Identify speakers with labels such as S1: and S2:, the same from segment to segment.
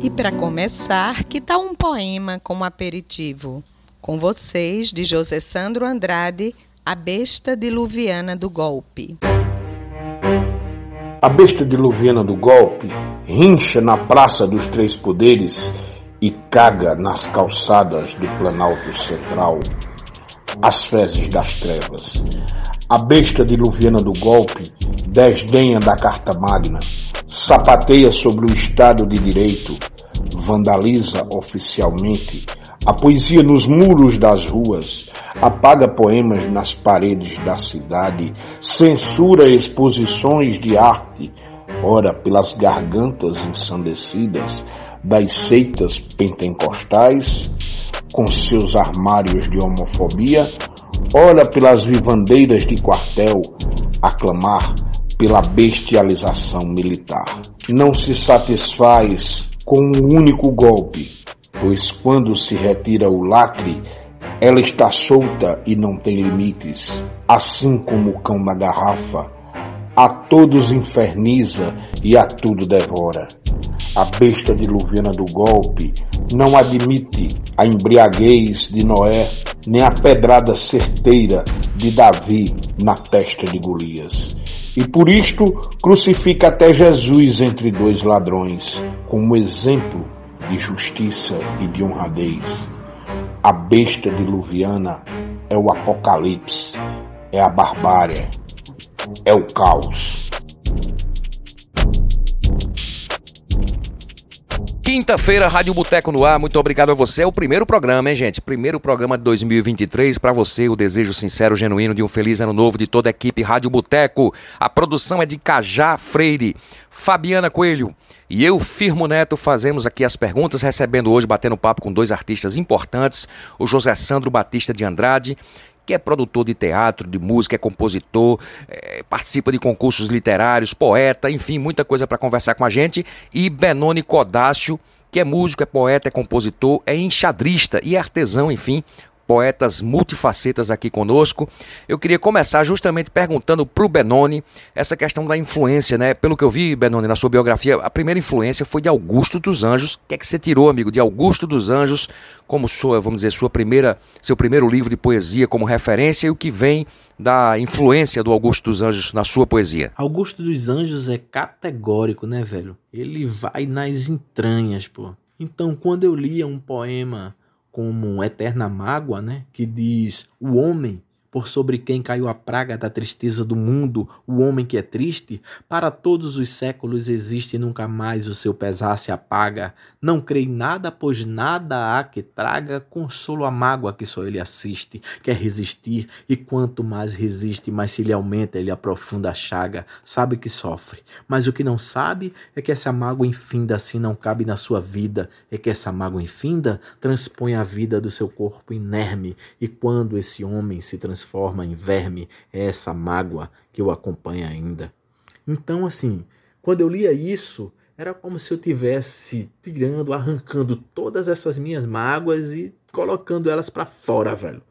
S1: E para começar, que tal um poema como aperitivo? Com vocês, de José Sandro Andrade, A Besta Diluviana do Golpe.
S2: A besta diluviana do golpe rincha na Praça dos Três Poderes e caga nas calçadas do Planalto Central. As fezes das trevas. A besta diluviana do golpe desdenha da Carta Magna, sapateia sobre o Estado de Direito, vandaliza oficialmente a poesia nos muros das ruas, apaga poemas nas paredes da cidade, censura exposições de arte, ora pelas gargantas ensandecidas das seitas pentecostais, com seus armários de homofobia, ora pelas vivandeiras de quartel, a clamar pela bestialização militar. Não se satisfaz com um único golpe, pois quando se retira o lacre, ela está solta e não tem limites, assim como o cão na garrafa, a todos inferniza e a tudo devora. A besta diluviana do golpe não admite a embriaguez de Noé, nem a pedrada certeira de Davi na testa de Golias. E por isto crucifica até Jesus entre dois ladrões, como exemplo de justiça e de honradez. A besta diluviana é o apocalipse, é a barbárie, é o caos.
S3: Quinta-feira, Rádio Boteco no ar. Muito obrigado a você. É o primeiro programa, hein, gente? Primeiro programa de 2023. Para você, o desejo sincero, genuíno de um feliz ano novo de toda a equipe Rádio Boteco. A produção é de Cajá Freire, Fabiana Coelho e eu, Firmo Neto, fazemos aqui as perguntas, recebendo hoje, batendo papo com dois artistas importantes, o José Sandro Batista de Andrade que é produtor de teatro, de música, é compositor, é, participa de concursos literários, poeta, enfim, muita coisa para conversar com a gente. E Benoni Codácio, que é músico, é poeta, é compositor, é enxadrista e artesão, enfim, poetas multifacetas aqui conosco. Eu queria começar justamente perguntando para o Benoni essa questão da influência, né? Pelo que eu vi, Benoni, na sua biografia, a primeira influência foi de Augusto dos Anjos. O que é que você tirou, amigo, de Augusto dos Anjos como sua, vamos dizer, sua primeira, seu primeiro livro de poesia como referência e o que vem da influência do Augusto dos Anjos na sua poesia?
S4: Augusto dos Anjos é categórico, né, velho? Ele vai nas entranhas, pô. Então, quando eu lia um poema como Eterna Mágoa, né, que diz: O homem por sobre quem caiu a praga da tristeza do mundo, o homem que é triste, para todos os séculos existe e nunca mais o seu pesar se apaga. Não crê em nada, pois nada há que traga consolo à mágoa que só ele assiste. Quer resistir, e quanto mais resiste, mais se lhe aumenta, ele aprofunda a chaga. Sabe que sofre, mas o que não sabe é que essa mágoa infinda assim não cabe na sua vida, é que essa mágoa infinda transpõe a vida do seu corpo inerme, e quando esse homem se transforma transforma em verme é essa mágoa que o acompanha ainda. Então, assim, quando eu lia isso, era como se eu tivesse tirando, arrancando todas essas minhas mágoas e colocando elas para fora, velho.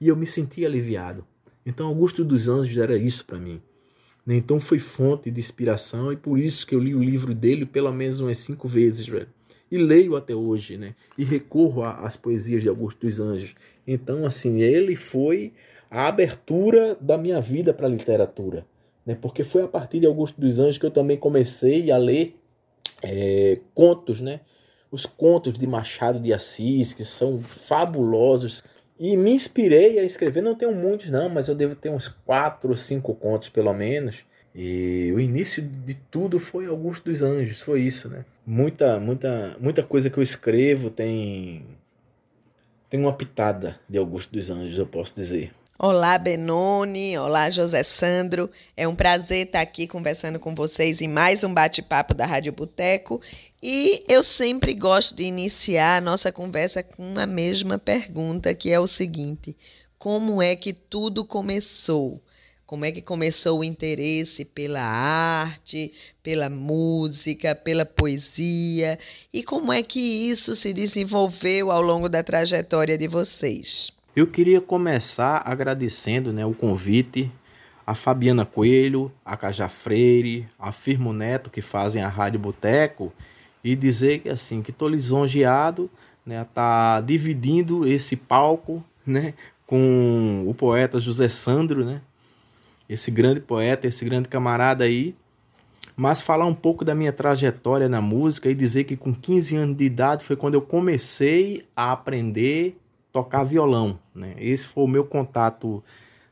S4: E eu me sentia aliviado. Então, Augusto dos Anjos era isso para mim. Então, foi fonte de inspiração e por isso que eu li o livro dele pelo menos umas cinco vezes, velho. E leio até hoje, né? E recorro às poesias de Augusto dos Anjos. Então, assim, ele foi a abertura da minha vida para a literatura. Né? Porque foi a partir de Augusto dos Anjos que eu também comecei a ler é, contos, né? os contos de Machado de Assis, que são fabulosos. E me inspirei a escrever, não tenho muitos não, mas eu devo ter uns quatro ou cinco contos pelo menos. E o início de tudo foi Augusto dos Anjos, foi isso, né? Muita, muita, muita coisa que eu escrevo tem tem uma pitada de Augusto dos Anjos, eu posso dizer.
S1: Olá, Benoni. Olá, José Sandro. É um prazer estar aqui conversando com vocês em mais um bate-papo da Rádio Boteco. E eu sempre gosto de iniciar a nossa conversa com a mesma pergunta, que é o seguinte: como é que tudo começou? Como é que começou o interesse pela arte, pela música, pela poesia? E como é que isso se desenvolveu ao longo da trajetória de vocês?
S4: Eu queria começar agradecendo né, o convite. A Fabiana Coelho, a Cajá Freire, a Firmo Neto, que fazem a Rádio Boteco, e dizer que assim que estou lisonjeado né, tá dividindo esse palco né, com o poeta José Sandro, né, esse grande poeta, esse grande camarada aí, mas falar um pouco da minha trajetória na música e dizer que com 15 anos de idade foi quando eu comecei a aprender tocar violão, né? Esse foi o meu contato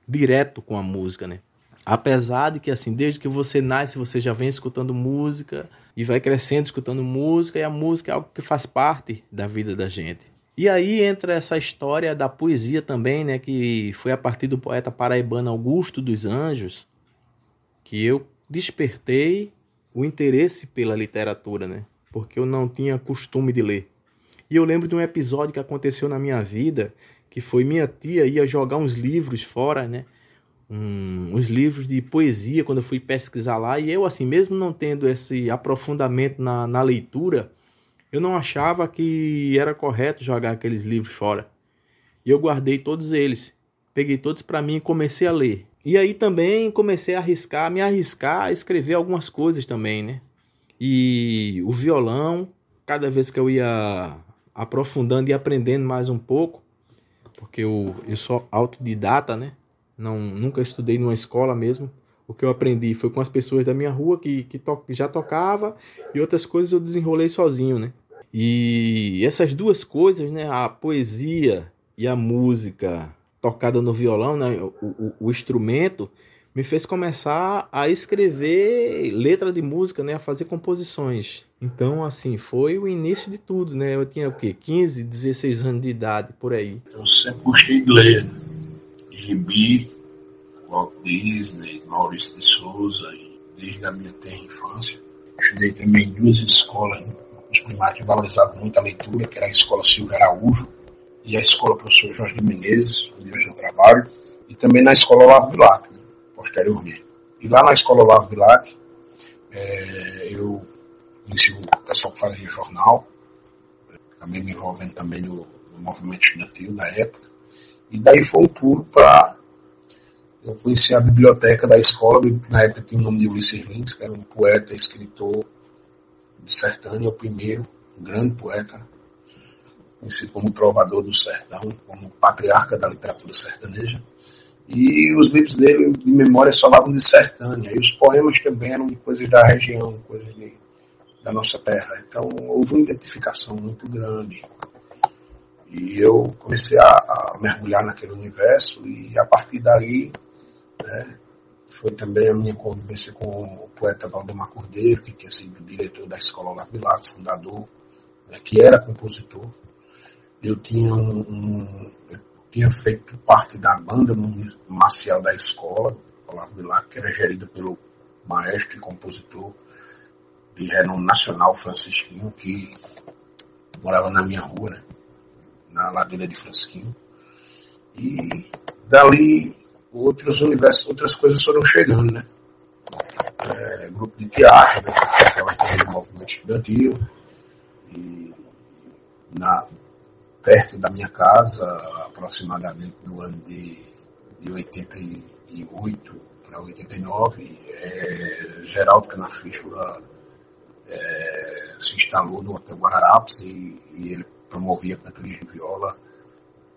S4: direto com a música, né? Apesar de que assim, desde que você nasce, você já vem escutando música e vai crescendo escutando música, e a música é algo que faz parte da vida da gente. E aí entra essa história da poesia também, né, que foi a partir do poeta paraibano Augusto dos Anjos que eu despertei o interesse pela literatura, né? Porque eu não tinha costume de ler. E eu lembro de um episódio que aconteceu na minha vida, que foi minha tia ia jogar uns livros fora, né? Um, uns livros de poesia quando eu fui pesquisar lá. E eu assim mesmo não tendo esse aprofundamento na, na leitura eu não achava que era correto jogar aqueles livros fora. E eu guardei todos eles. Peguei todos para mim e comecei a ler. E aí também comecei a arriscar me arriscar a escrever algumas coisas também né? E o violão cada vez que eu ia aprofundando e aprendendo mais um pouco, porque eu, eu sou autodidata, né? Não, nunca estudei numa escola mesmo. O que eu aprendi foi com as pessoas da minha rua que, que, to, já tocava e outras coisas eu desenrolei sozinho, né? E essas duas coisas, né? A poesia e a música tocada no violão, né? o, o, o instrumento, me fez começar a escrever letra de música, né, a fazer composições. Então, assim, foi o início de tudo, né? Eu tinha o quê? 15, 16 anos de idade, por aí.
S2: Eu sempre gostei de ler. Gibi, Walt Disney, Maurício de Souza, desde a minha tenra infância. Estudei também em duas escolas, os primários valorizavam muito a leitura, que era a Escola Silvio Araújo e a Escola Professor Jorge Menezes, onde hoje eu trabalho, e também na Escola Olavo Bilac posteriormente. E lá na escola Olavo Bilac, é, eu conheci o pessoal que fazia jornal, acabei me envolvendo também no, no movimento estudantil da época, e daí foi um pulo para eu conheci a biblioteca da escola, na época tinha o nome de Ulisses Lins, que era um poeta, escritor de sertânia, o primeiro, um grande poeta, conhecido como trovador do sertão, como patriarca da literatura sertaneja. E os livros dele de memória falavam de sertânia. E os poemas também eram de coisas da região, coisas de, da nossa terra. Então houve uma identificação muito grande. E eu comecei a, a mergulhar naquele universo e a partir dali né, foi também a minha convivência com o poeta Valdemar Cordeiro, que tinha sido diretor da Escola Olavo fundador, né, que era compositor. Eu tinha um, um tinha feito parte da banda marcial da escola, Olavo Bilac, que era gerida pelo maestro e compositor de renome nacional Francisquinho, que morava na minha rua, né? na ladeira de Francisquinho. E dali outros universos, outras coisas foram chegando, né? É, grupo de teatro, né? Aquela coisa do movimento estudantil. E na, perto da minha casa, aproximadamente no ano de, de 88 para 89, é, Geraldo Canafístula é, se instalou no Hotel Guararapes e, e ele promovia cantorias de viola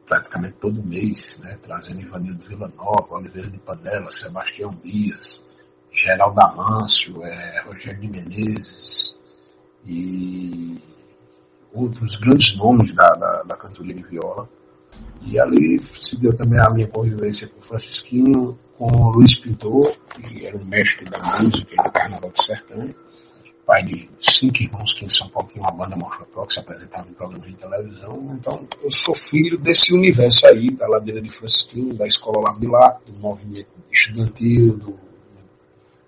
S2: praticamente todo mês, né, trazendo Ivanildo Vila Nova, Oliveira de Panela, Sebastião Dias, Geraldo Amâncio, é, Rogério de Menezes e outros grandes nomes da, da, da cantoria de viola. E ali se deu também a minha convivência com o Francisquinho, com o Luiz Pintor, que era um mestre da música do Carnaval de Sertão, pai de cinco irmãos que em São Paulo tinha uma banda Mochotó que se apresentava em programas de televisão. Então, eu sou filho desse universo aí, da Ladeira de Francisquinho, da Escola Labilac, do movimento estudantil, do,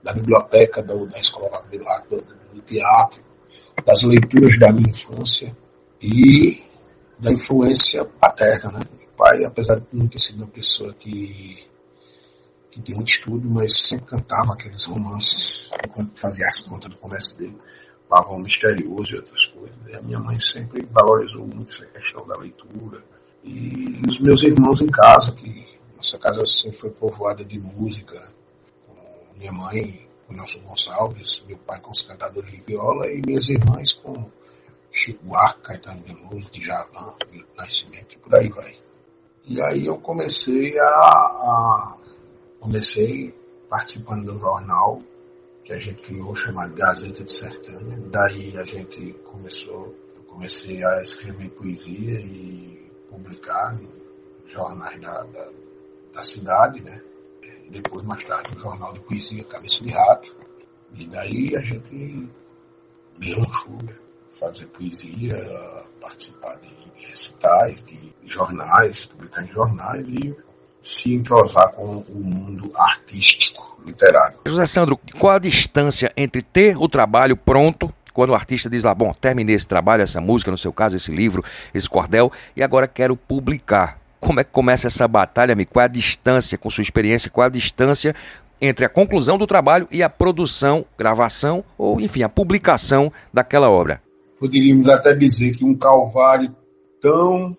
S2: da biblioteca do, da Escola Labilac, do, do teatro, das leituras da minha infância e da influência paterna, né? Meu pai, apesar de não ter sido uma pessoa que que tem muito estudo, mas sempre cantava aqueles romances enquanto fazia as contas do comércio dele, Pavão Misterioso e outras coisas. E a minha mãe sempre valorizou muito essa questão da leitura. E os meus irmãos em casa, que nossa casa sempre foi povoada de música, com minha mãe com Nelson Gonçalves, meu pai com os cantadores de viola e minhas irmãs com Chico Buarque, Caetano Veloso, Djavan, Nascimento e por aí vai. E aí eu comecei a, a comecei participando do jornal que a gente criou chamado Gazeta de Sertânia. Daí a gente começou, eu comecei a escrever poesia e publicar em jornais da, da, da cidade, né? Depois, mais tarde, o jornal de poesia Cabeça de Rato. E daí a gente deslanchou, né? Fazer poesia, participar de recitais, de jornais, publicar em jornais e se entrosar com o mundo artístico, literário.
S3: José Sandro, qual a distância entre ter o trabalho pronto quando o artista diz lá, bom, terminei esse trabalho, essa música, no seu caso, esse livro, esse cordel, e agora quero publicar. Como é que começa essa batalha, amigo? Qual é a distância, com sua experiência, qual é a distância entre a conclusão do trabalho e a produção, gravação ou, enfim, a publicação daquela obra?
S2: Poderíamos até dizer que um calvário tão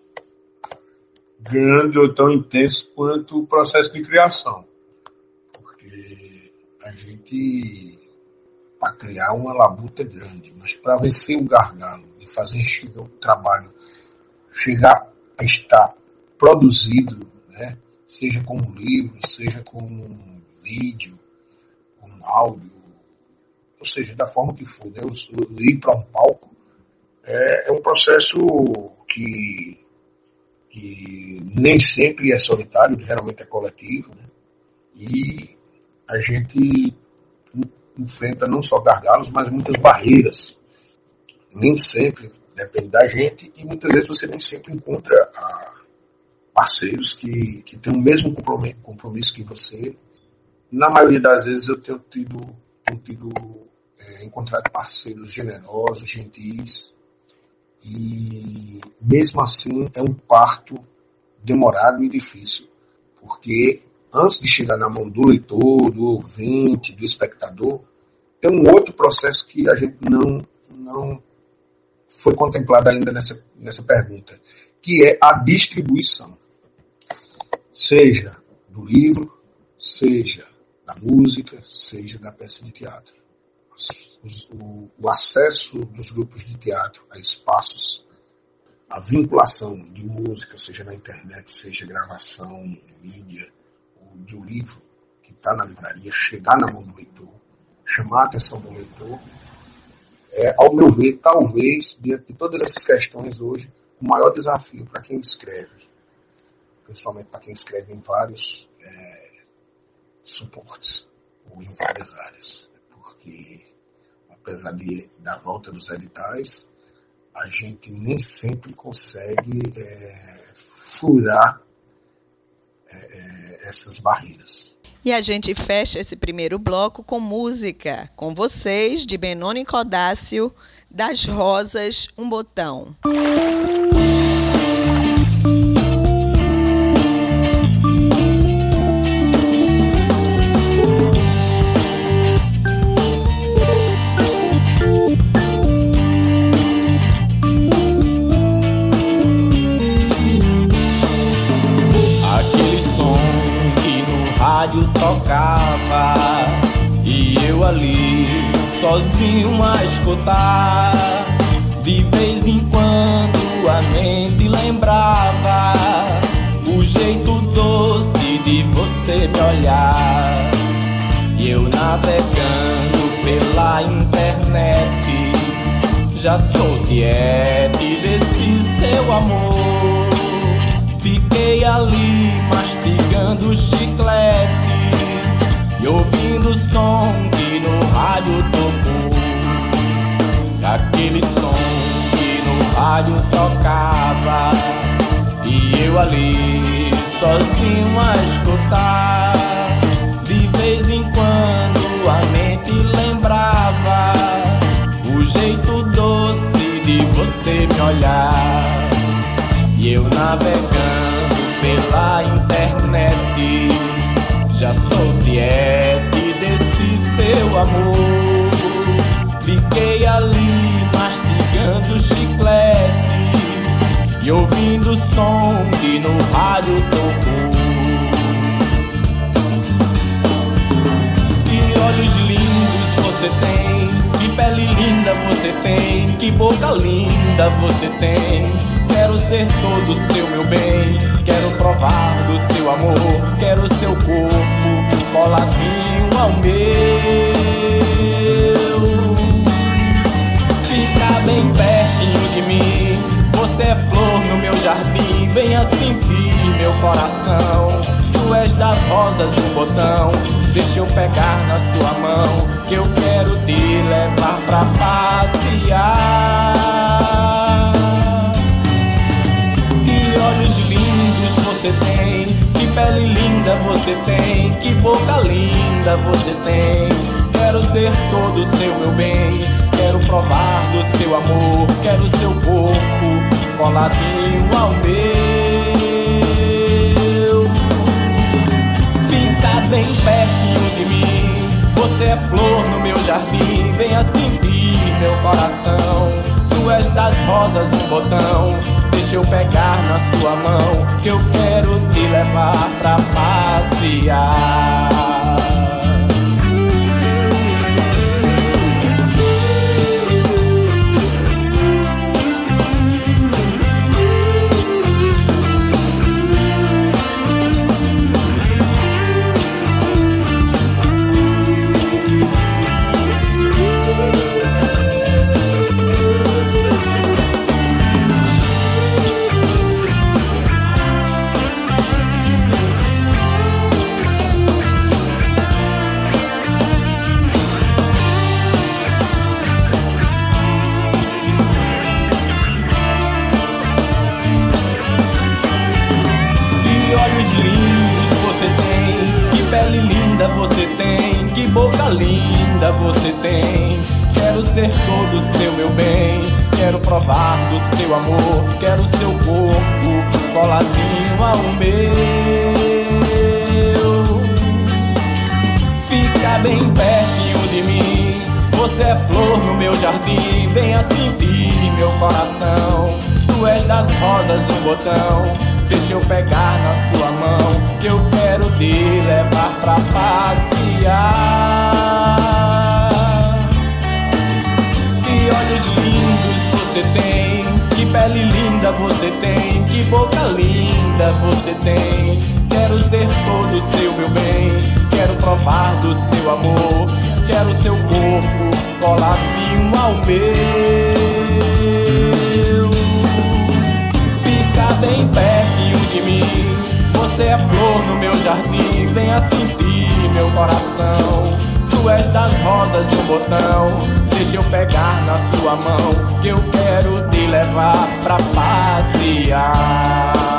S2: grande ou tão intenso quanto o processo de criação. Porque a gente, para criar uma labuta grande, mas para vencer o gargalo e fazer o trabalho chegar a estar produzido, né? seja como livro, seja como vídeo, como áudio, ou seja, da forma que for, né? o, ir para um palco, é, é um processo que que nem sempre é solitário, geralmente é coletivo, né? e a gente enfrenta não só gargalos, mas muitas barreiras. Nem sempre depende da gente e muitas vezes você nem sempre encontra ah, parceiros que, que têm o mesmo compromisso, compromisso que você. Na maioria das vezes eu tenho tido, tenho tido é, encontrado parceiros generosos, gentis, e mesmo assim é um parto demorado e difícil, porque antes de chegar na mão do leitor, do ouvinte, do espectador, tem um outro processo que a gente não, não foi contemplado ainda nessa, nessa pergunta, que é a distribuição. Seja do livro, seja da música, seja da peça de teatro o, o acesso dos grupos de teatro a espaços, a vinculação de música, seja na internet, seja gravação mídia, ou de um livro que está na livraria, chegar na mão do leitor, chamar a atenção do leitor, é, ao meu ver, talvez, diante de todas essas questões hoje, o maior desafio para quem escreve, principalmente para quem escreve em vários é, suportes ou em várias áreas, porque apesar de, da volta dos editais, a gente nem sempre consegue é, furar é, é, essas barreiras.
S1: E a gente fecha esse primeiro bloco com música, com vocês, de Benoni Codácio, das Rosas, um botão.
S5: tocava sozinho a escutar. De vez em quando a mente lembrava o jeito doce de você me olhar. E eu navegando pela internet já sou tiete desse seu amor. Fiquei ali mastigando chiclete e ouvindo som que no rádio tocou. Aquele som que no rádio tocava E eu ali sozinho a escutar De vez em quando a mente lembrava O jeito doce de você me olhar E eu navegando pela internet Já sou tiete seu amor Fiquei ali mastigando chiclete e ouvindo o som que no rádio tocou. Que olhos lindos você tem, que pele linda você tem, que boca linda você tem. Quero ser todo seu, meu bem. Quero provar do seu amor. Quero seu corpo coladinho ao meu. Fica bem pertinho de mim. Você é flor no meu jardim. Venha sentir meu coração. Tu és das rosas um botão. Deixa eu pegar na sua mão. Que eu quero te levar pra passear. Que olhos lindos você tem. Que pele linda você tem. Que boca linda você tem. Quero ser todo seu, meu bem. Quero provar do seu amor. Quero seu corpo coladinho ao meu. Fica bem pertinho de mim. Você é flor no meu jardim. Venha sentir meu coração. Tu és das rosas um botão. Deixa eu pegar na sua mão. Que eu quero levar pra passear. Você tem. Quero ser todo seu, meu bem. Quero provar do seu amor. Quero seu corpo coladinho ao meu. Fica bem pertinho de mim. Você é flor no meu jardim. Venha sentir meu coração. Tu és das rosas um botão. Deixa eu pegar na sua mão. Que eu quero te levar pra passear. Olhos lindos você tem, que pele linda você tem, que boca linda você tem. Quero ser todo seu, meu bem. Quero provar do seu amor. Quero seu corpo coladinho ao meu. Fica bem pertinho de mim. Você é flor no meu jardim. Venha sentir meu coração. Tu és das rosas um botão. Deixa eu pegar na sua mão. Que eu quero te levar pra passear.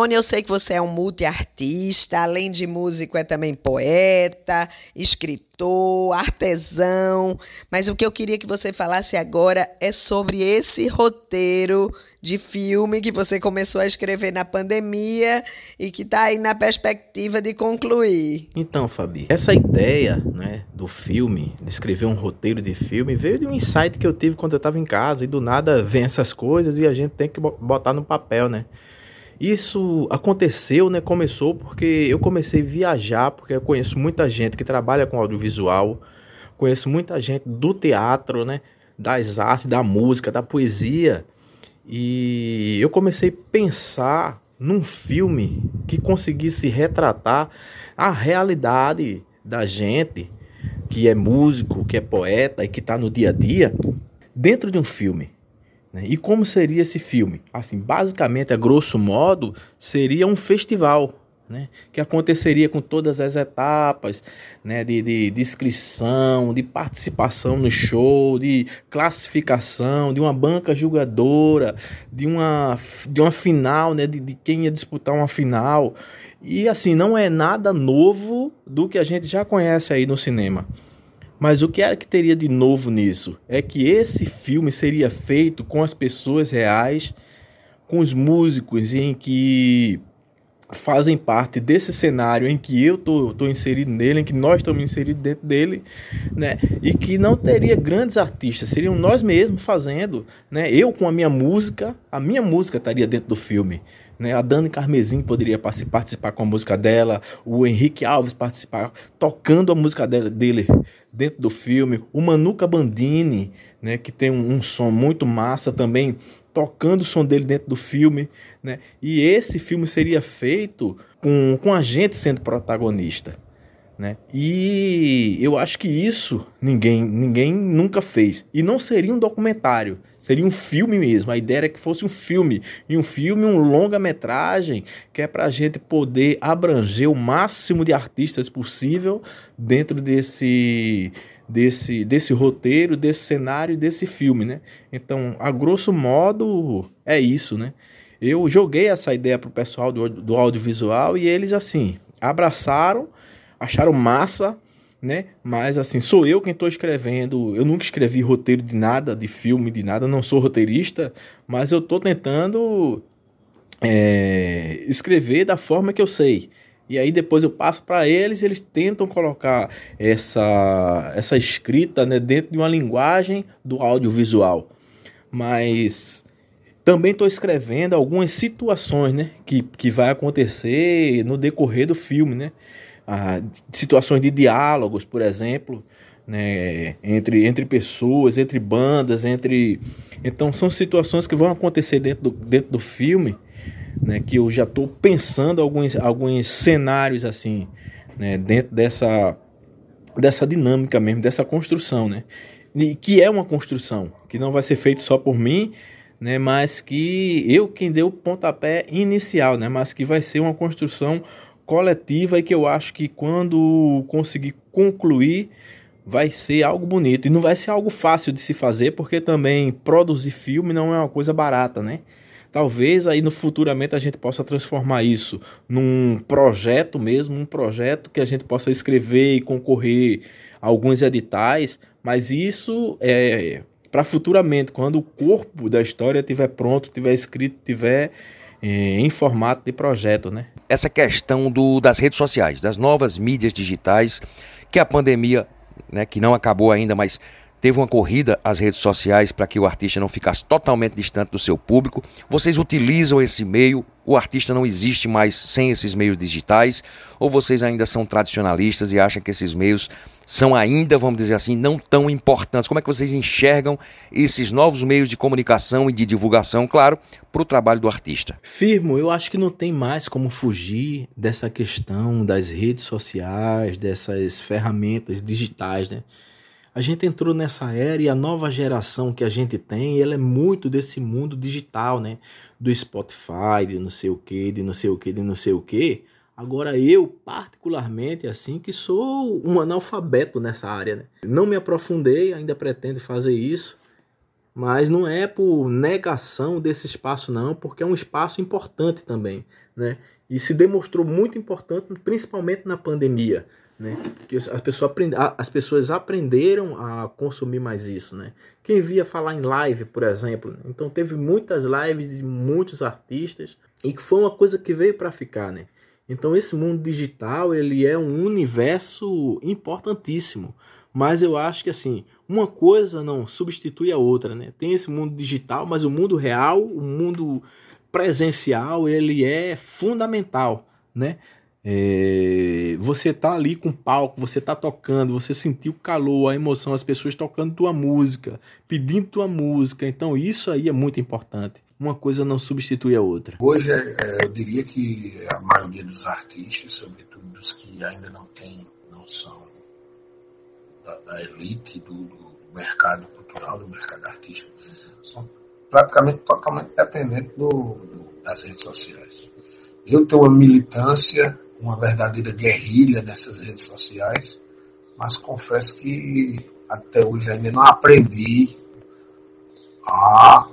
S1: Benoni, eu sei que você é um multiartista, além de músico, é também poeta, escritor, artesão. Mas o que eu queria que você falasse agora é sobre esse roteiro de filme que você começou a escrever na pandemia e que está aí na perspectiva de concluir.
S4: Então, Fabi, essa ideia né, do filme, de escrever um roteiro de filme, veio de um insight que eu tive quando eu estava em casa e do nada vem essas coisas e a gente tem que botar no papel, né? Isso aconteceu, né? Começou porque eu comecei a viajar, porque eu conheço muita gente que trabalha com audiovisual, conheço muita gente do teatro, né? Das artes, da música, da poesia. E eu comecei a pensar num filme que conseguisse retratar a realidade da gente que é músico, que é poeta e que está no dia a dia dentro de um filme. Né? E como seria esse filme? Assim, basicamente, a grosso modo, seria um festival. Né, que aconteceria com todas as etapas né, de, de, inscrição, de participação no show, de classificação, de uma banca julgadora, de uma, de uma final, né, de, de quem ia disputar uma final. E assim, não é nada novo do que a gente já conhece aí no cinema. Mas o que era que teria de novo nisso? É que esse filme seria feito com as pessoas reais, com os músicos em que fazem parte desse cenário em que eu tô, tô inserido nele, em que nós estamos inseridos dentro dele, né? E que não teria grandes artistas, seriam nós mesmos fazendo, né? Eu com a minha música, a minha música estaria dentro do filme, né? A Dani Carmesim poderia participar com a música dela, o Henrique Alves participar tocando a música dele dentro do filme, o Manuca Bandini, né, que tem um, um som muito massa também, tocando o som dele dentro do filme, né? E esse filme seria feito com, com a gente sendo protagonista. Né? E eu acho que isso ninguém, ninguém nunca fez. E não seria um documentário, seria um filme mesmo. A ideia era que fosse um filme. E um filme, um longa-metragem, que é para a gente poder abranger o máximo de artistas possível dentro desse, desse, desse roteiro, desse cenário, desse filme. Né? Então, a grosso modo, é isso. Né? Eu joguei essa ideia para o pessoal do, do audiovisual e eles, assim, abraçaram acharam massa, né? Mas assim, sou eu quem estou escrevendo. Eu nunca escrevi roteiro de nada, de filme, de nada, não sou roteirista, mas eu estou tentando é, escrever da forma que eu sei. E aí depois eu passo para eles, eles tentam colocar essa, essa escrita né, dentro de uma linguagem do audiovisual. Mas também estou escrevendo algumas situações né, que, que vai acontecer no decorrer do filme, né? Situações de diálogos, por exemplo, né, entre, entre pessoas, entre bandas, entre. Então são situações que vão acontecer dentro do, dentro do filme, né, que eu já estou pensando alguns, alguns cenários assim, né, dentro dessa, dessa dinâmica mesmo, dessa construção, né, e que é uma construção, que não vai ser feito só por mim, né, mas que eu quem deu o pontapé inicial, né, mas que vai ser uma construção coletiva e que eu acho que quando conseguir concluir vai ser algo bonito e não vai ser algo fácil de se fazer porque também produzir filme não é uma coisa barata, né? Talvez aí no futuramente a gente possa transformar isso num projeto mesmo, um projeto que a gente possa escrever e concorrer a alguns editais, mas isso é para futuramente, quando o corpo da história estiver pronto, estiver escrito, estiver em formato de projeto, né?
S3: Essa questão do, das redes sociais, das novas mídias digitais, que a pandemia, né, que não acabou ainda, mas teve uma corrida às redes sociais para que o artista não ficasse totalmente distante do seu público. Vocês utilizam esse meio, o artista não existe mais sem esses meios digitais, ou vocês ainda são tradicionalistas e acham que esses meios são ainda, vamos dizer assim, não tão importantes. Como é que vocês enxergam esses novos meios de comunicação e de divulgação, claro, para o trabalho do artista?
S4: Firmo, eu acho que não tem mais como fugir dessa questão das redes sociais, dessas ferramentas digitais, né? A gente entrou nessa era e a nova geração que a gente tem, ela é muito desse mundo digital, né? Do Spotify, de não sei o que, de não sei o que, de não sei o que. Agora eu, particularmente, assim, que sou um analfabeto nessa área, né? Não me aprofundei, ainda pretendo fazer isso, Mas não é por negação desse espaço, não, porque é um espaço importante também. Né? E se demonstrou muito importante, principalmente na pandemia. Né? Que as pessoas, aprend... as pessoas aprenderam a consumir mais isso. Né? Quem via falar em live, por exemplo, então teve muitas lives de muitos artistas e que foi uma coisa que veio para ficar. Né? Então esse mundo digital ele é um universo importantíssimo. Mas eu acho que assim, uma coisa não substitui a outra, né? Tem esse mundo digital, mas o mundo real, o mundo presencial, ele é fundamental, né? É, você tá ali com o palco, você tá tocando, você sentiu o calor, a emoção, as pessoas tocando tua música, pedindo tua música. Então isso aí é muito importante. Uma coisa não substitui a outra.
S2: Hoje é, eu diria que a maioria dos artistas, sobretudo os que ainda não têm noção da, da elite do, do, mercado cultural, do mercado artístico, são praticamente totalmente dependentes do, do, das redes sociais. Eu tenho uma militância, uma verdadeira guerrilha nessas redes sociais, mas confesso que até hoje ainda não aprendi a,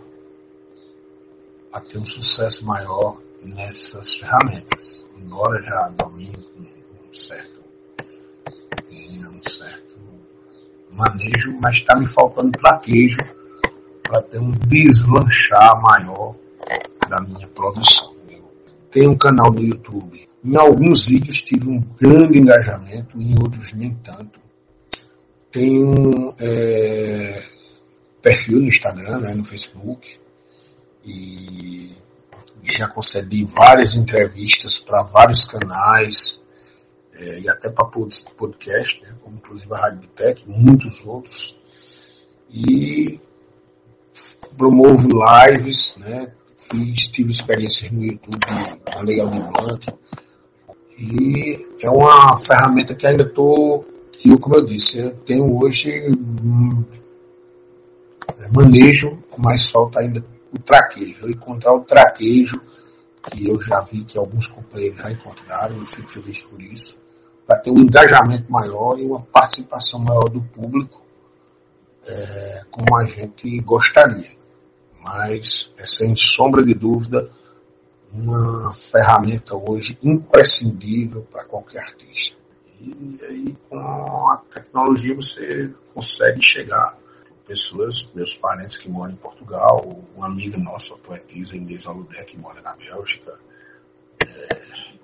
S2: a ter um sucesso maior nessas ferramentas, embora já domine um certo, um certo manejo, mas está me faltando traquejo para ter um deslanchar maior da minha produção. Tenho um canal no YouTube. Em alguns vídeos tive um grande engajamento, em outros nem tanto. Tenho é, perfil no Instagram, né, no Facebook, e já concedi várias entrevistas para vários canais, é, e até para podcast, né, como inclusive a Rádio Bitec, muitos outros. E promovo lives, né? Fiz, tive experiências no YouTube com a Legal de Blanc. E é uma ferramenta que ainda estou, que eu, como eu disse, eu tenho hoje um, manejo, mas falta ainda o traquejo. Eu encontrar o traquejo, que eu já vi que alguns companheiros já encontraram, e fico feliz por isso, para ter um engajamento maior e uma participação maior do público, é, como a gente gostaria mas é sem sombra de dúvida uma ferramenta hoje imprescindível para qualquer artista. E aí com a tecnologia você consegue chegar pessoas, meus parentes que moram em Portugal, uma amiga nossa, a poetisa Inês Aludé, que mora na Bélgica, é,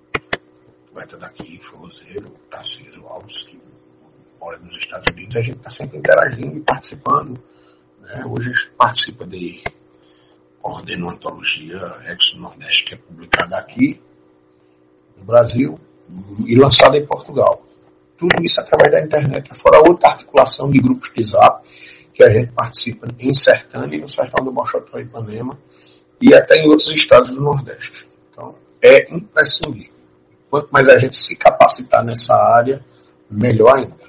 S2: poeta daqui, forrozeiro, Tarcísio Alves, que mora nos Estados Unidos, a gente está sempre interagindo e participando. Né? Hoje a gente participa de coordeno uma antologia Ex Nordeste, que é publicada aqui no Brasil e lançada em Portugal. Tudo isso através da internet, fora outra articulação de grupos de zap que a gente participa em Sertânia, no Sertão do Bochotó e Ipanema e até em outros estados do Nordeste. Então, é imprescindível. Quanto mais a gente se capacitar nessa área, melhor ainda.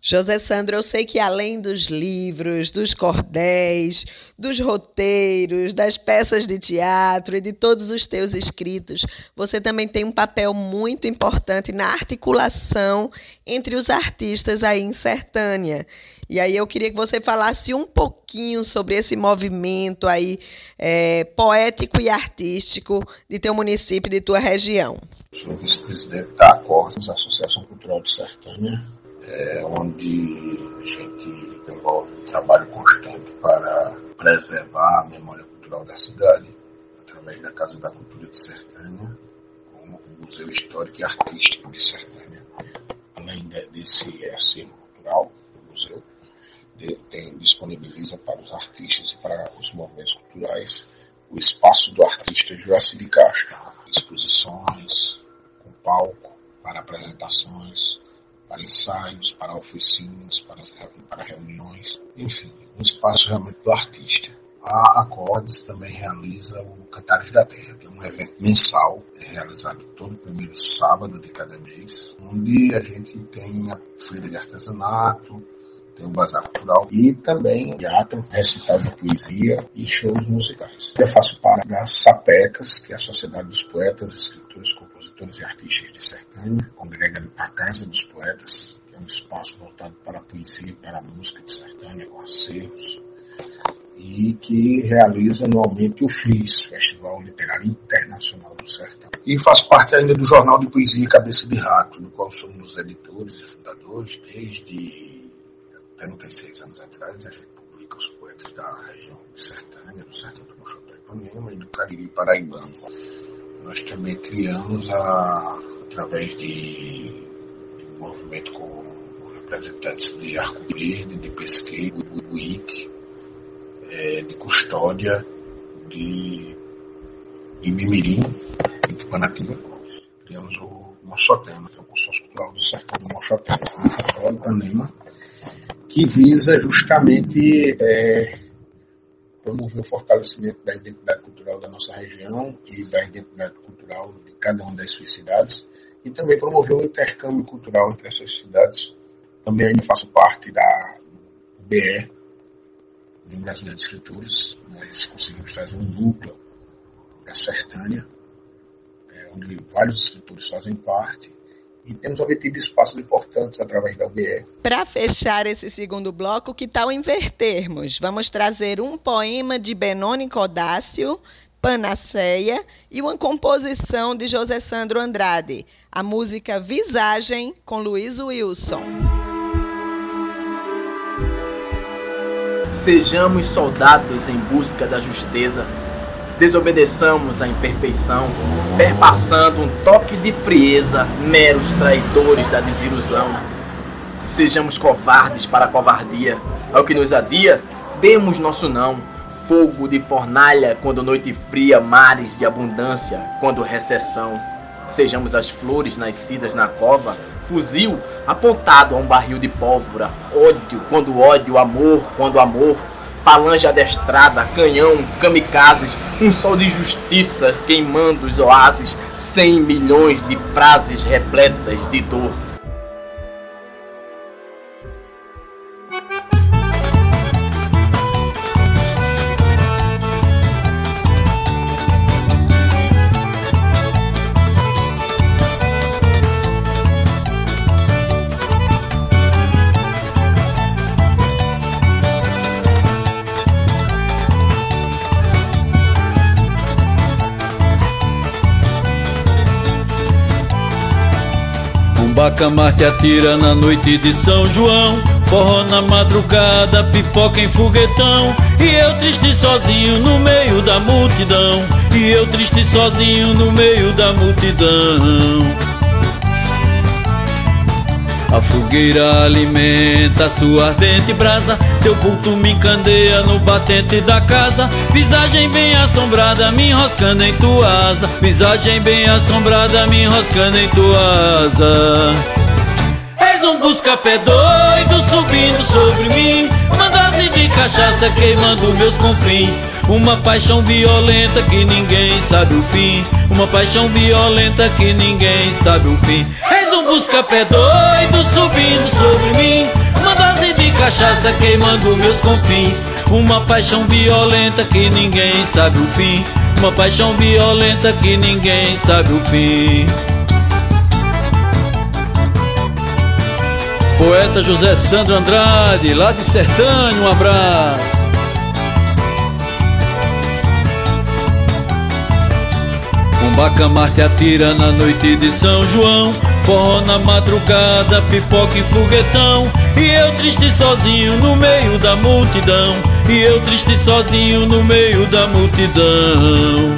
S1: José Sandro, eu sei que além dos livros, dos cordéis, dos roteiros, das peças de teatro e de todos os teus escritos, você também tem um papel muito importante na articulação entre os artistas aí em Sertânia. E aí eu queria que você falasse um pouquinho sobre esse movimento aí é, poético e artístico de teu município, de tua região.
S2: Sou vice-presidente da Acordos, Associação Cultural de Sertânia, é, onde a gente desenvolve um trabalho constante para preservar a memória cultural da cidade, através da Casa da Cultura de Sertânia, como o Museu Histórico e Artístico de Sertânia. Além desse acervo cultural do museu, tem, disponibiliza para os artistas e para os movimentos culturais o espaço do artista Joaci de Castro, exposições com palco para apresentações, para ensaios, para oficinas, para, para reuniões, enfim, um espaço realmente do artista. A Acordes também realiza o Cantares da Terra, que é um evento mensal, é realizado todo primeiro sábado de cada mês, onde a gente tem a feira de artesanato, tem o bazar cultural e também teatro, recital de poesia e shows musicais. Eu faço parte das SAPECAS, que é a Sociedade dos Poetas, Escritores, Compositores e Artistas de Sertânia, congrega a Casa dos Poetas, que é um espaço voltado para a poesia e para a música de Sertânia, com acervos. e que realiza anualmente o FLIS, Festival Literário Internacional do Sertão. E faz parte ainda do Jornal de Poesia Cabeça de Rato, no qual somos editores e fundadores desde 36 anos atrás. A gente publica os poetas da região de Sertânia, do Sertão do Mochotó Ipanema e do Cariri Paraibano. Nós também criamos, a, através de, de um movimento com representantes de Arco Verde, de Pesqueiro, do WIC, é, de Custódia, de, de Mimirim de. Criamos o Mochotema, que é o consórcio cultural do sertão do Mochotema, Ipanema, que visa justamente é, promover o fortalecimento da identidade cultural da nossa região e da identidade cultural de cada uma das suas cidades e também promover o intercâmbio cultural entre essas cidades. Também ainda faço parte da BE, no Brasileiro de Escritores. Nós conseguimos trazer um núcleo da Sertânia, é, onde vários escritores fazem parte e temos obtido espaços importantes através da UBE.
S1: Para fechar esse segundo bloco, que tal invertermos? Vamos trazer um poema de Benoni Codácio, Panaceia, e uma composição de José Sandro Andrade, a música Visagem, com Luiz Wilson.
S6: Sejamos soldados em busca da justeza desobedeçamos a imperfeição, perpassando um toque de frieza, meros traidores da desilusão. Sejamos covardes para a covardia, ao que nos adia, demos nosso não. Fogo de fornalha quando noite fria, mares de abundância quando recessão. Sejamos as flores nascidas na cova, fuzil apontado a um barril de pólvora, ódio quando ódio, amor quando amor, falange adestrada, canhão, kamikazes, um sol de justiça queimando os oásis, cem milhões de frases repletas de dor.
S7: Bacamarte atira na noite de São João. Forró na madrugada, pipoca em foguetão. E eu triste sozinho no meio da multidão. E eu triste sozinho no meio da multidão. A fogueira alimenta sua ardente brasa Teu culto me encandeia no batente da casa. Visagem bem assombrada me enroscando em tua asa. Visagem bem assombrada me enroscando em tua asa. És um busca-pé doido subindo sobre mim. Uma dose de cachaça queimando meus confins. Uma paixão violenta que ninguém sabe o fim. Uma paixão violenta que ninguém sabe o fim. Busca-pé doido subindo sobre mim cachaça queimando meus confins. Uma paixão violenta que ninguém sabe o fim. Uma paixão violenta que ninguém sabe o fim. Poeta José Sandro Andrade, lá de Sertânia, um abraço. Um bacamarte atira na noite de São João. Forró na madrugada, pipoca e foguetão E eu triste sozinho no meio da multidão. E eu triste sozinho no meio da multidão.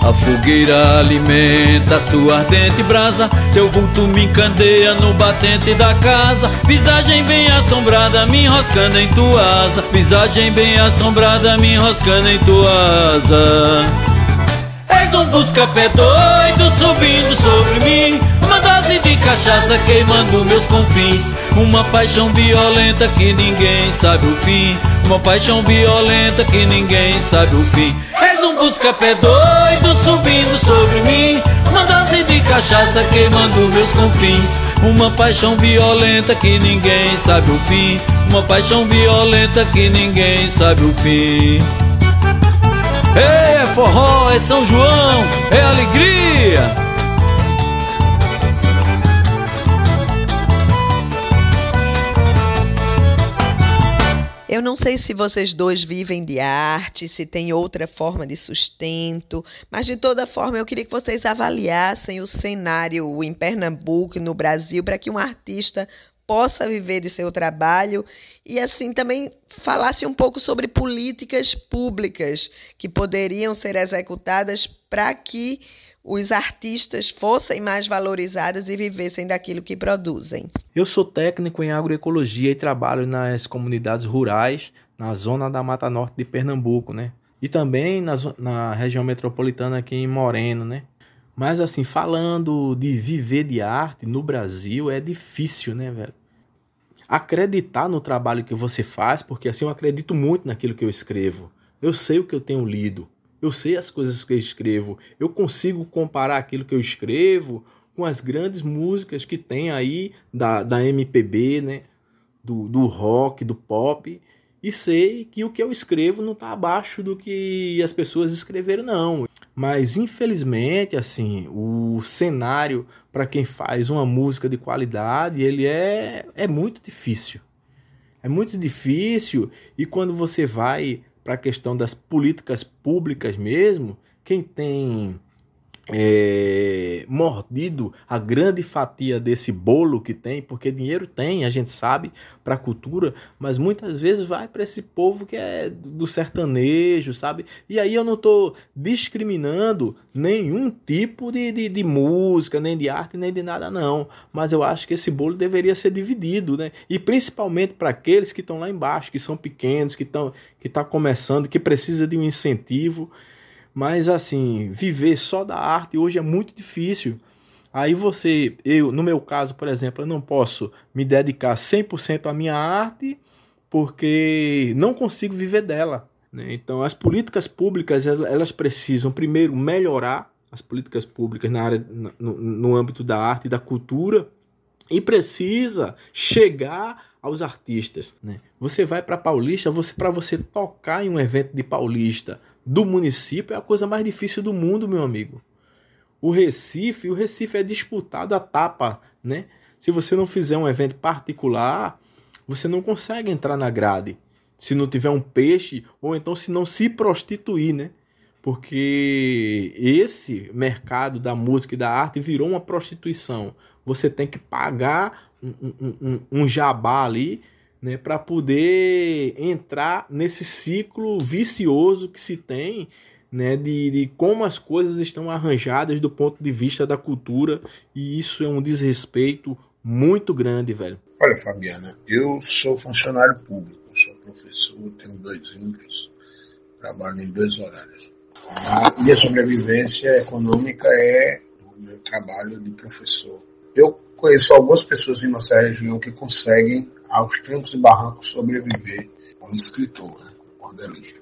S7: A fogueira alimenta sua ardente brasa. Teu vulto me encandeia no batente da casa. Visagem bem assombrada me enroscando em tua asa. Visagem bem assombrada me enroscando em tua asa. És um busca-pé doido subindo sobre mim dose de cachaça queimando meus confins. Uma paixão violenta que ninguém sabe o fim. Uma paixão violenta que ninguém sabe o fim. És um busca-pé doido subindo sobre mim. Uma dose de cachaça queimando meus confins. Uma paixão violenta que ninguém sabe o fim. Uma paixão violenta que ninguém sabe o fim. É forró, é São João, é alegria.
S1: Eu não sei se vocês dois vivem de arte, se tem outra forma de sustento, mas de toda forma eu queria que vocês avaliassem o cenário em Pernambuco no Brasil para que um artista possa viver de seu trabalho e assim também falasse um pouco sobre políticas públicas que poderiam ser executadas para que os artistas fossem mais valorizados e vivessem daquilo que produzem.
S4: Eu sou técnico em agroecologia e trabalho nas comunidades rurais na zona da Mata Norte de Pernambuco, né? E também na, na região metropolitana aqui em Moreno, né? Mas assim, falando de viver de arte no Brasil é difícil, né, velho? Acreditar no trabalho que você faz, porque assim eu acredito muito naquilo que eu escrevo. Eu sei o que eu tenho lido, eu sei as coisas que eu escrevo, eu consigo comparar aquilo que eu escrevo com as grandes músicas que tem aí da, da MPB, né? Do, do rock, do pop, e sei que o que eu escrevo não está abaixo do que as pessoas escreveram, não. Mas infelizmente, assim, o cenário para quem faz uma música de qualidade, ele é, é muito difícil. É muito difícil e quando você vai para a questão das políticas públicas mesmo, quem tem é, mordido a grande fatia desse bolo que tem, porque dinheiro tem, a gente sabe, para a cultura, mas muitas vezes vai para esse povo que é do sertanejo, sabe? E aí eu não estou discriminando nenhum tipo de, de, de, música, nem de arte, nem de nada, não. Mas eu acho que esse bolo deveria ser dividido, né? E principalmente para aqueles que estão lá embaixo, que são pequenos, que estão que tá começando, que precisa de um incentivo. Mas assim, viver só da arte hoje é muito difícil. Aí você, eu, no meu caso, por exemplo, eu não posso me dedicar 100% à minha arte porque não consigo viver dela. Né? Então, as políticas públicas elas precisam primeiro melhorar as políticas públicas na área, no, no âmbito da arte e da cultura e precisa chegar aos artistas. Né? Você vai para Paulista, você para você tocar em um evento de Paulista do município é a coisa mais difícil do mundo, meu amigo. O Recife, o Recife é disputado a tapa, né? Se você não fizer um evento particular, você não consegue entrar na grade. Se não tiver um peixe ou então se não se prostituir, né? Porque esse mercado da música e da arte virou uma prostituição. Você tem que pagar um, um, um, um jabá ali né, para poder entrar nesse ciclo vicioso que se tem né, de, de, como as coisas estão arranjadas do ponto de vista da cultura, e isso é um desrespeito muito grande, velho.
S2: Olha, Fabiana, eu sou funcionário público, sou professor, tenho dois filhos, trabalho em dois horários. A minha sobrevivência econômica é o meu trabalho de professor. Eu conheço algumas pessoas em nossa região que conseguem, aos trancos e barrancos, sobreviver como escritor, né, como cordelista.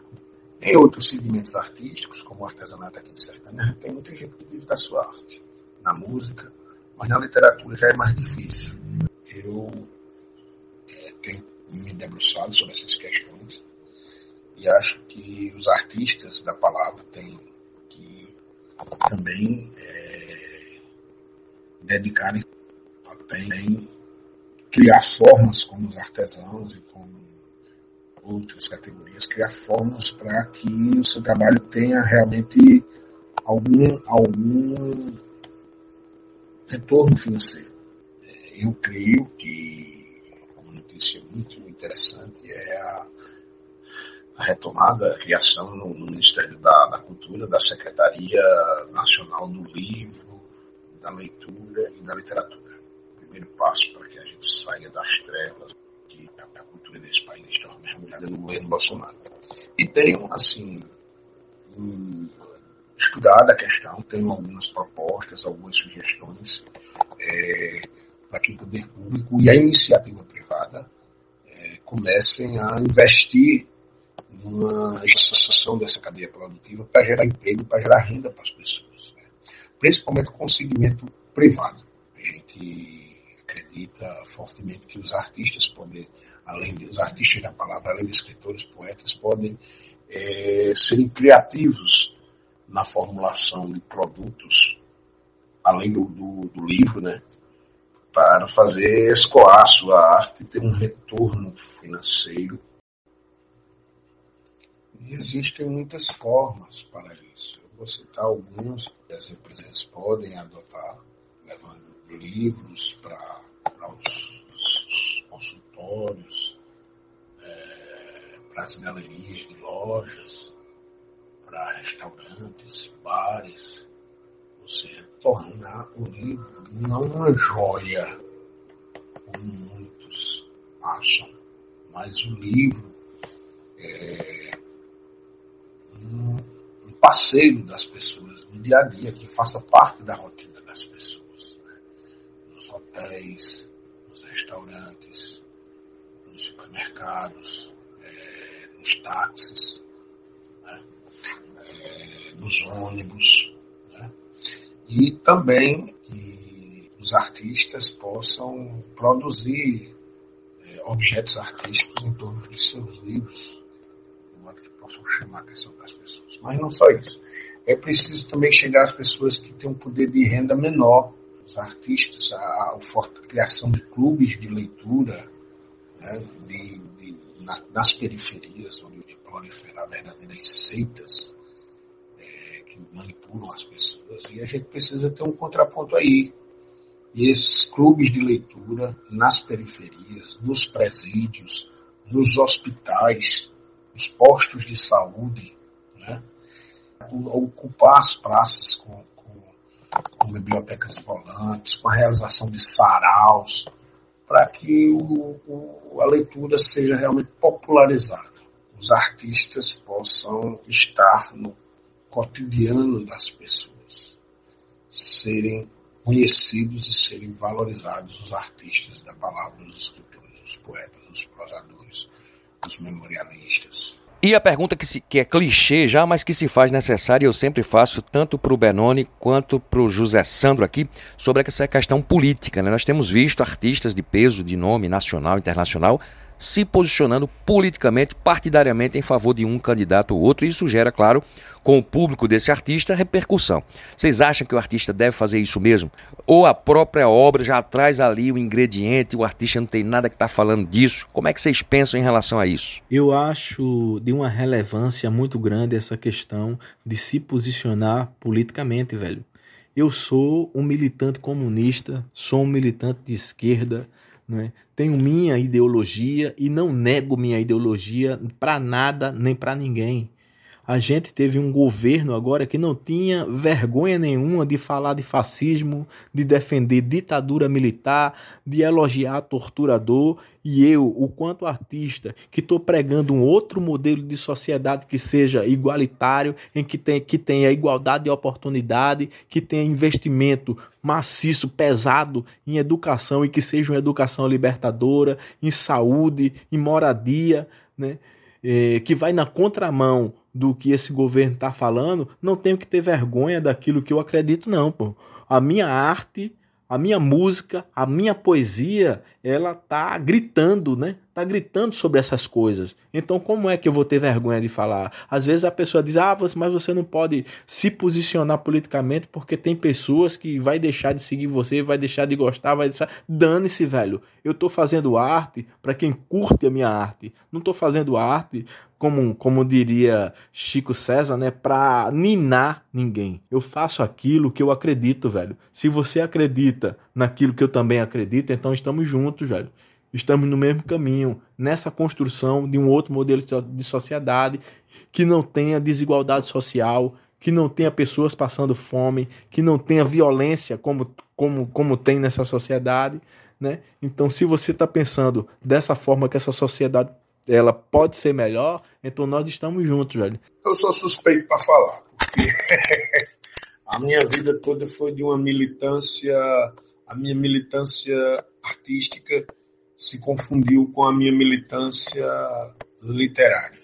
S2: Em outros segmentos artísticos, como o artesanato aqui em Sertanejo, tem muita gente que vive da sua arte. Na música, mas na literatura já é mais difícil. Eu é, tenho me debruçado sobre essas questões e acho que os artistas da palavra têm que também é, dedicarem também criar formas como os artesãos e como outras categorias, criar formas para que o seu trabalho tenha realmente algum, algum retorno financeiro. É, eu creio que uma notícia muito interessante é a a retomada, a criação no, Ministério da, da, Cultura da Secretaria Nacional do Livro, da Leitura e da Literatura. Primeiro passo para que a gente saia das trevas que a cultura desse país estava mergulhada no governo Bolsonaro. E tenho, assim, estudado a questão, tenho algumas propostas, algumas sugestões é, para que o poder público e a iniciativa privada é, comecem a investir uma expansão dessa cadeia produtiva para gerar emprego, para gerar renda para as pessoas, né? principalmente com o segmento privado. A gente acredita fortemente que os artistas podem, além dos artistas da palavra, além de escritores, poetas, podem é, serem criativos na formulação de produtos, além do, do, do livro, né? para fazer escoar sua arte e ter um retorno financeiro E existem muitas formas para isso. Eu vou citar alguns que as empresas podem adotar, levando livros para os, os consultórios, é, para as galerias de lojas, para restaurantes, bares. Você tornar o livro não uma joia, como muitos acham, mas o livro é um, um parceiro das pessoas no dia a dia, que faça parte da rotina das pessoas. Nos hotéis, nos restaurantes, nos supermercados, é, nos táxis, né? é, nos ônibus. Né? E também que os artistas possam produzir é, objetos artísticos em torno de seus livros, de modo que possam chamar a atenção das pessoas. Mas não só isso. É preciso também chegar às pessoas que têm um poder de renda menor, os artistas, a, a, criação de clubes de leitura, né, de, de, na, nas periferias, onde proliferar verdadeiras seitas é, que manipulam as pessoas. E a gente precisa ter um contraponto aí. E esses clubes de leitura nas periferias, nos presídios, nos hospitais, nos postos de saúde, né? ocupar as praças com, com, bibliotecas volantes, com a realização de saraus, para que o, o, a leitura seja realmente popularizada. Os artistas possam estar no cotidiano das pessoas, serem conhecidos e serem valorizados os artistas da palavra, os escritores, os poetas, os prosadores, os memorialistas.
S3: E a pergunta que, se, que é clichê já, mas que se faz necessária, eu sempre faço, tanto para o Benoni quanto para o José Sandro aqui, sobre essa questão política. Né? Nós temos visto artistas de peso, de nome nacional, internacional, se posicionando politicamente, partidariamente em favor de um candidato ou outro. Isso gera, claro, com o público desse artista, repercussão. Vocês acham que o artista deve fazer isso mesmo? Ou a própria obra já traz ali o ingrediente, o artista não tem nada que está falando disso? Como é que vocês pensam em relação a isso?
S4: Eu acho de uma relevância muito grande essa questão de se posicionar politicamente, velho. Eu sou um militante comunista, sou um militante de esquerda, né? Tenho minha ideologia e não nego minha ideologia para nada nem para ninguém. A gente teve um governo agora que não tinha vergonha nenhuma de falar de fascismo, de defender ditadura militar, de elogiar torturador. E eu, o quanto artista, que estou pregando um outro modelo de sociedade que seja igualitário, em que, tem, que tenha igualdade de oportunidade, que tenha investimento maciço, pesado em educação e que seja uma educação libertadora, em saúde, em moradia, né? É, que vai na contramão do que esse governo está falando, não tenho que ter vergonha daquilo que eu acredito, não, pô. A minha arte, a minha música, a minha poesia, ela tá gritando, né? Tá gritando sobre essas coisas. Então, como é que eu vou ter vergonha de falar? Às vezes a pessoa diz: "Ah, mas você não pode se posicionar politicamente porque tem pessoas que vai deixar de seguir você, vai deixar de gostar, vai deixar dane-se, velho. Eu tô fazendo arte para quem curte a minha arte. Não tô fazendo arte como, como diria Chico César, né, pra ninar ninguém. Eu faço aquilo que eu acredito, velho. Se você acredita naquilo que eu também acredito, então estamos juntos, velho. Estamos no mesmo caminho, nessa construção de um outro modelo de sociedade que não tenha desigualdade social, que não tenha pessoas passando fome, que não tenha violência como, como, como tem nessa sociedade. Né? Então, se você está pensando dessa forma que essa sociedade ela pode ser melhor, então nós estamos juntos, velho.
S2: Eu sou suspeito para falar, porque a minha vida toda foi de uma militância, a minha militância artística se confundiu com a minha militância literária.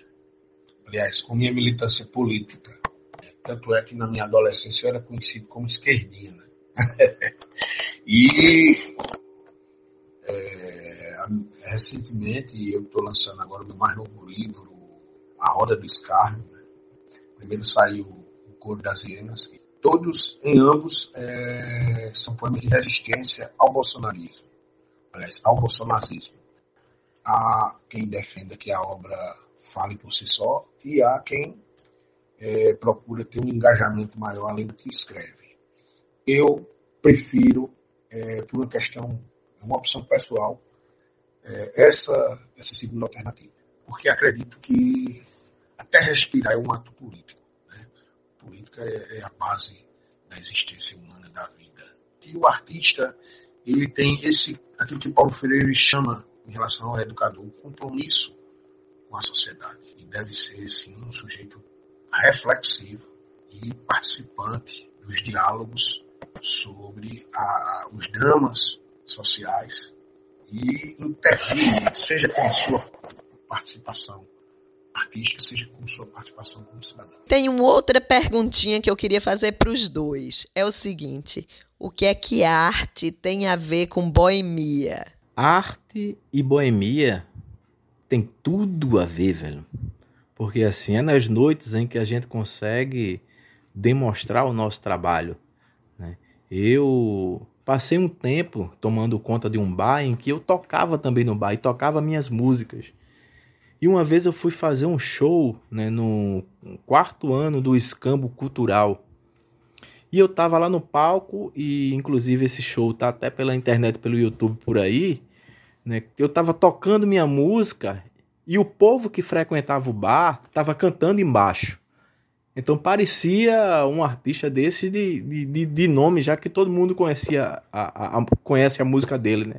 S2: Aliás, com a minha militância política. Tanto é que na minha adolescência eu era conhecido como esquerdina. Né? e é, recentemente eu estou lançando agora o meu mais novo livro, A Roda do Escárnio. Né? Primeiro saiu O Coro das Hienas. Todos, em ambos, é, são poemas de resistência ao bolsonarismo aliás, ao bolsonarismo. Há quem defenda que a obra fale por si só, e há quem é, procura ter um engajamento maior além do que escreve. Eu prefiro, é, por uma questão, uma opção pessoal, é, essa, essa segunda alternativa. Porque acredito que até respirar é um ato político. Né? Política é, é a base da existência humana da vida. E o artista, ele tem esse, aquilo que Paulo Freire chama, em relação ao educador, o compromisso com a sociedade. E deve ser, sim, um sujeito reflexivo e participante dos diálogos sobre a, os dramas sociais e intervir, seja com a sua participação artística, seja com sua participação como cidadão.
S1: Tem uma outra perguntinha que eu queria fazer para os dois. É o seguinte: o que é que arte tem a ver com boemia?
S4: Arte e boemia tem tudo a ver, velho. Porque assim, é nas noites em que a gente consegue demonstrar o nosso trabalho. Né? Eu passei um tempo tomando conta de um bar em que eu tocava também no bar e tocava minhas músicas. E uma vez eu fui fazer um show né, no quarto ano do Escambo Cultural. E eu tava lá no palco, e inclusive esse show tá até pela internet, pelo YouTube por aí. Né, eu tava tocando minha música e o povo que frequentava o bar tava cantando embaixo. Então parecia um artista desse de, de, de nome, já que todo mundo conhecia a, a, a, conhece a música dele, né?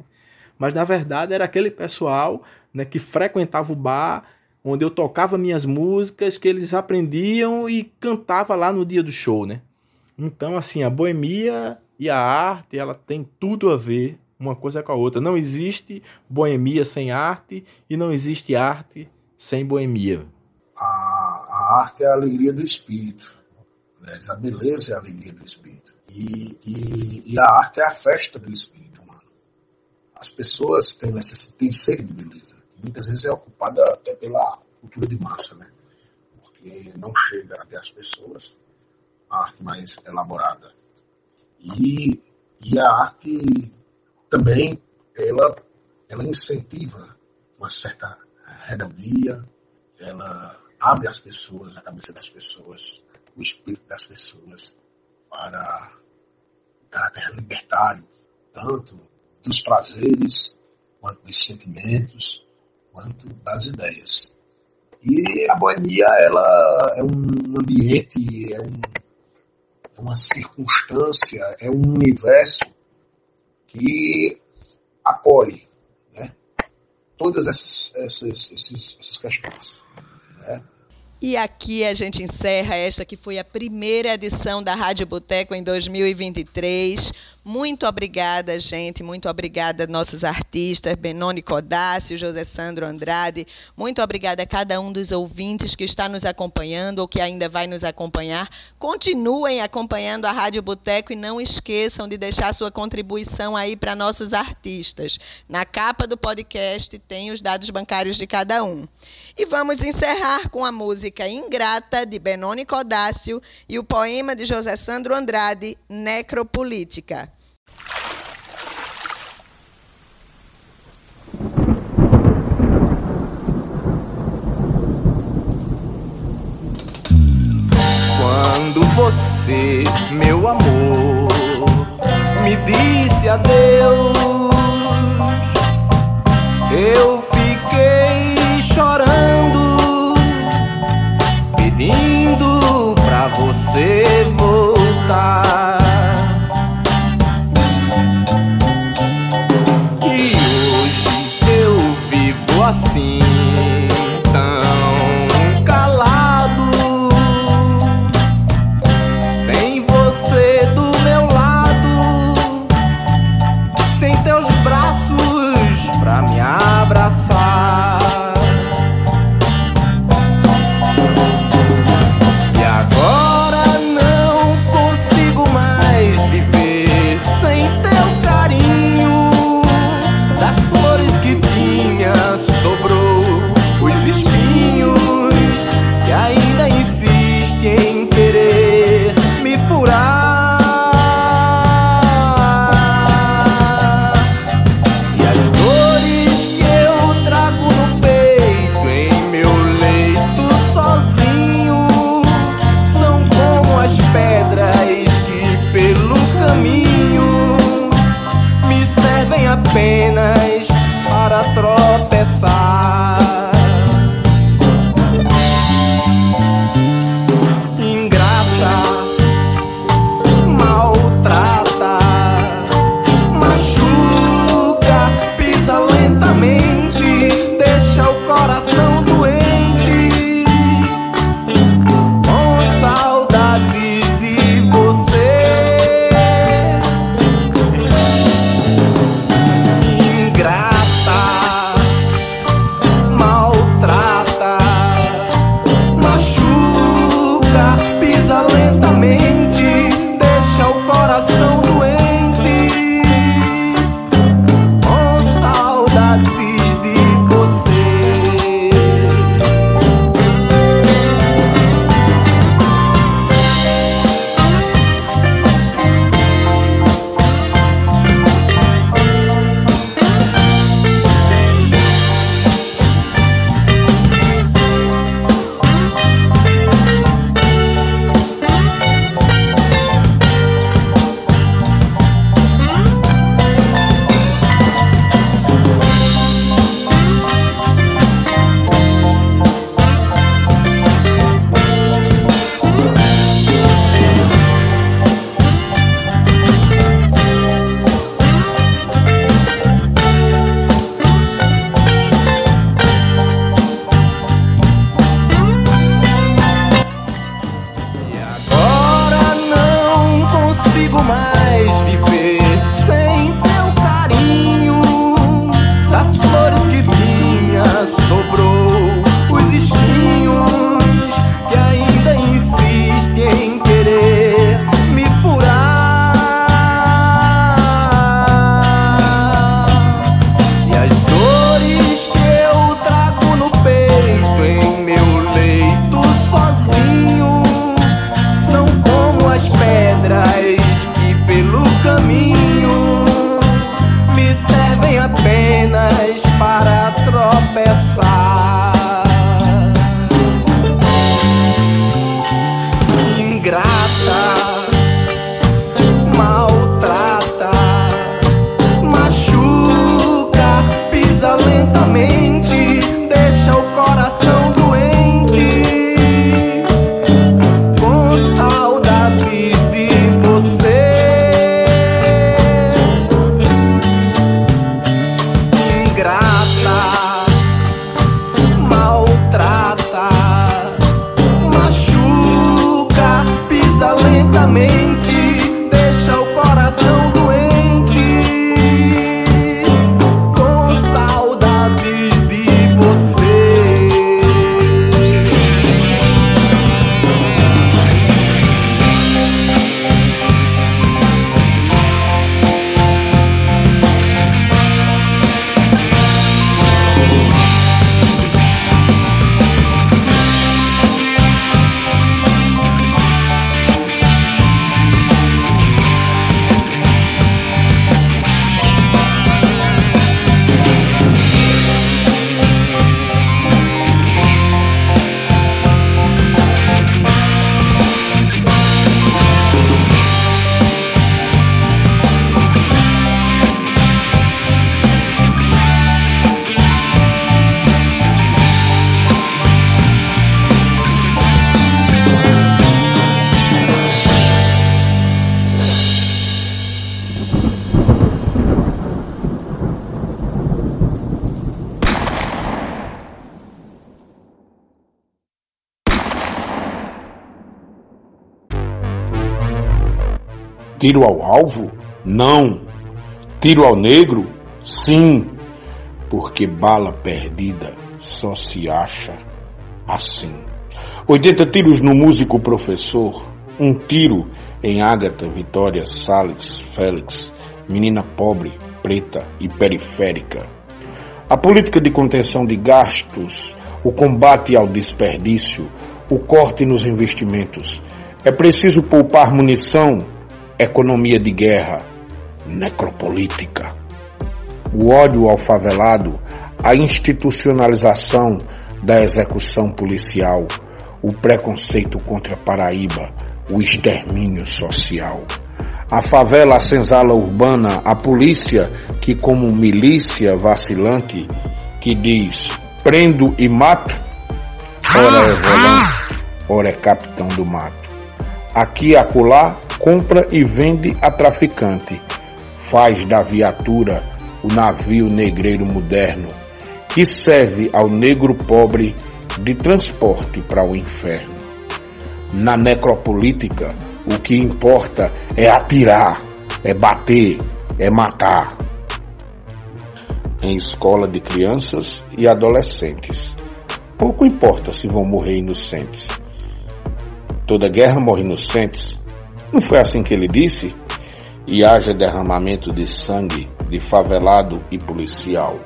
S4: Mas na verdade era aquele pessoal né, que frequentava o bar, onde eu tocava minhas músicas, que eles aprendiam e cantava lá no dia do show, né? Então, assim, a boemia e a arte, ela tem tudo a ver uma coisa com a outra. Não existe boemia sem arte e não existe arte sem boemia.
S2: A, a arte é a alegria do espírito. Né? A beleza é a alegria do espírito. E, e, e, a arte é a festa do espírito. As pessoas têm, necessidade, têm sede de beleza muitas vezes é ocupada até pela cultura de massa, né? Porque não chega até as pessoas a arte mais elaborada. E, e a arte também, ela, ela incentiva uma certa rebeldia, ela abre as pessoas, a cabeça das pessoas, o espírito das pessoas para caráter libertário, tanto dos prazeres quanto dos sentimentos, quanto das ideias. E a boemia ela é um ambiente, é, um, é uma circunstância, é um universo que acolhe né, todas essas, essas, essas, essas questões. Né?
S1: E aqui a gente encerra esta que foi a primeira edição da Rádio Boteco em 2023. Muito obrigada, gente. Muito obrigada, nossos artistas, Benoni Codácio, José Sandro Andrade. Muito obrigada a cada um dos ouvintes que está nos acompanhando ou que ainda vai nos acompanhar. Continuem acompanhando a Rádio Boteco e não esqueçam de deixar sua contribuição aí para nossos artistas. Na capa do podcast tem os dados bancários de cada um. E vamos encerrar com a música Ingrata, de Benoni Codácio, e o poema de José Sandro Andrade, Necropolítica.
S5: Quando você, meu amor, me disse adeus, eu fiquei chorando, pedindo
S2: Tiro ao alvo? Não. Tiro ao negro? Sim. Porque bala perdida só se acha assim. 80 tiros no músico professor, um tiro em Ágata, Vitória, Salles, Félix, menina pobre, preta e periférica. A política de contenção de gastos, o combate ao desperdício, o corte nos investimentos. É preciso poupar munição, economia de guerra, necropolítica. O ódio ao favelado, a institucionalização da execução policial, o preconceito contra a Paraíba, o extermínio social. A favela, a senzala urbana, a polícia que como milícia vacilante que diz prendo e mato, ora é volante, ora é capitão do mato. Aqui e acolá compra e vende a traficante, faz da viatura o navio negreiro moderno, que serve ao negro pobre de transporte para o inferno. Na necropolítica, o que importa é atirar, é bater, é matar. Em escola de crianças e adolescentes, pouco importa se vão morrer inocentes. Toda guerra morre inocentes. Não foi assim que ele disse? E haja derramamento de sangue de favelado e policial.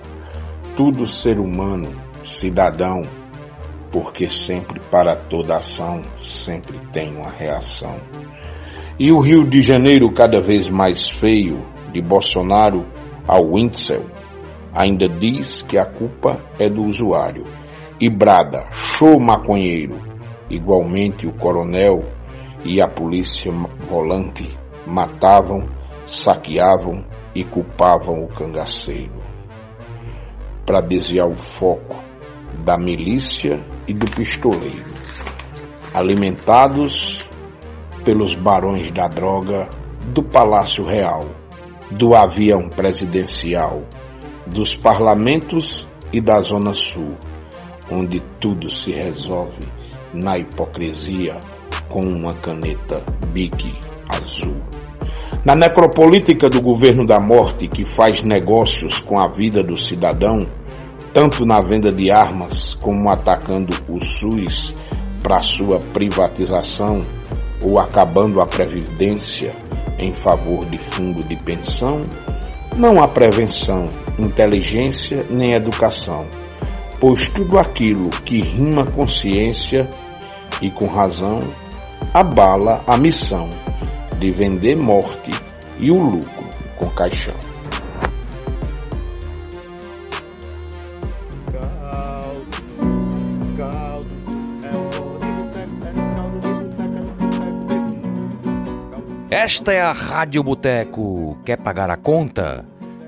S2: Tudo ser humano, cidadão, porque sempre para toda ação sempre tem uma reação. E o Rio de Janeiro cada vez mais feio, de Bolsonaro ao Wintzel, ainda diz que a culpa é do usuário e brada, show maconheiro. Igualmente o coronel e a polícia volante matavam, saqueavam e culpavam o cangaceiro. Para desviar o foco da milícia e do pistoleiro, alimentados pelos barões da droga do Palácio Real, do avião presidencial, dos parlamentos e da Zona Sul, onde tudo se resolve na hipocrisia com uma caneta Bic azul. Na necropolítica do governo da morte que faz negócios com a vida do cidadão, tanto na venda de armas como atacando o SUS para sua privatização ou acabando a previdência em favor de fundo de pensão, não há prevenção, inteligência nem educação, pois tudo aquilo que rima consciência e com razão abala a missão de vender morte e o lucro com caixão.
S3: Esta é a Rádio Boteco. Quer pagar a conta?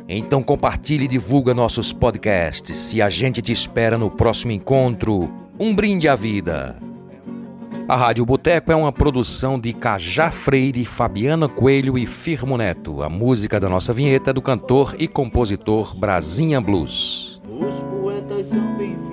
S3: Então compartilhe e divulga nossos podcasts e a gente te espera no próximo encontro. Um brinde à vida. A Rádio Boteco é uma produção de Cajá Freire, Fabiana Coelho e Firmo Neto. A música da nossa vinheta é do cantor e compositor Brasinha Blues.
S8: Os poetas são bem-vindos.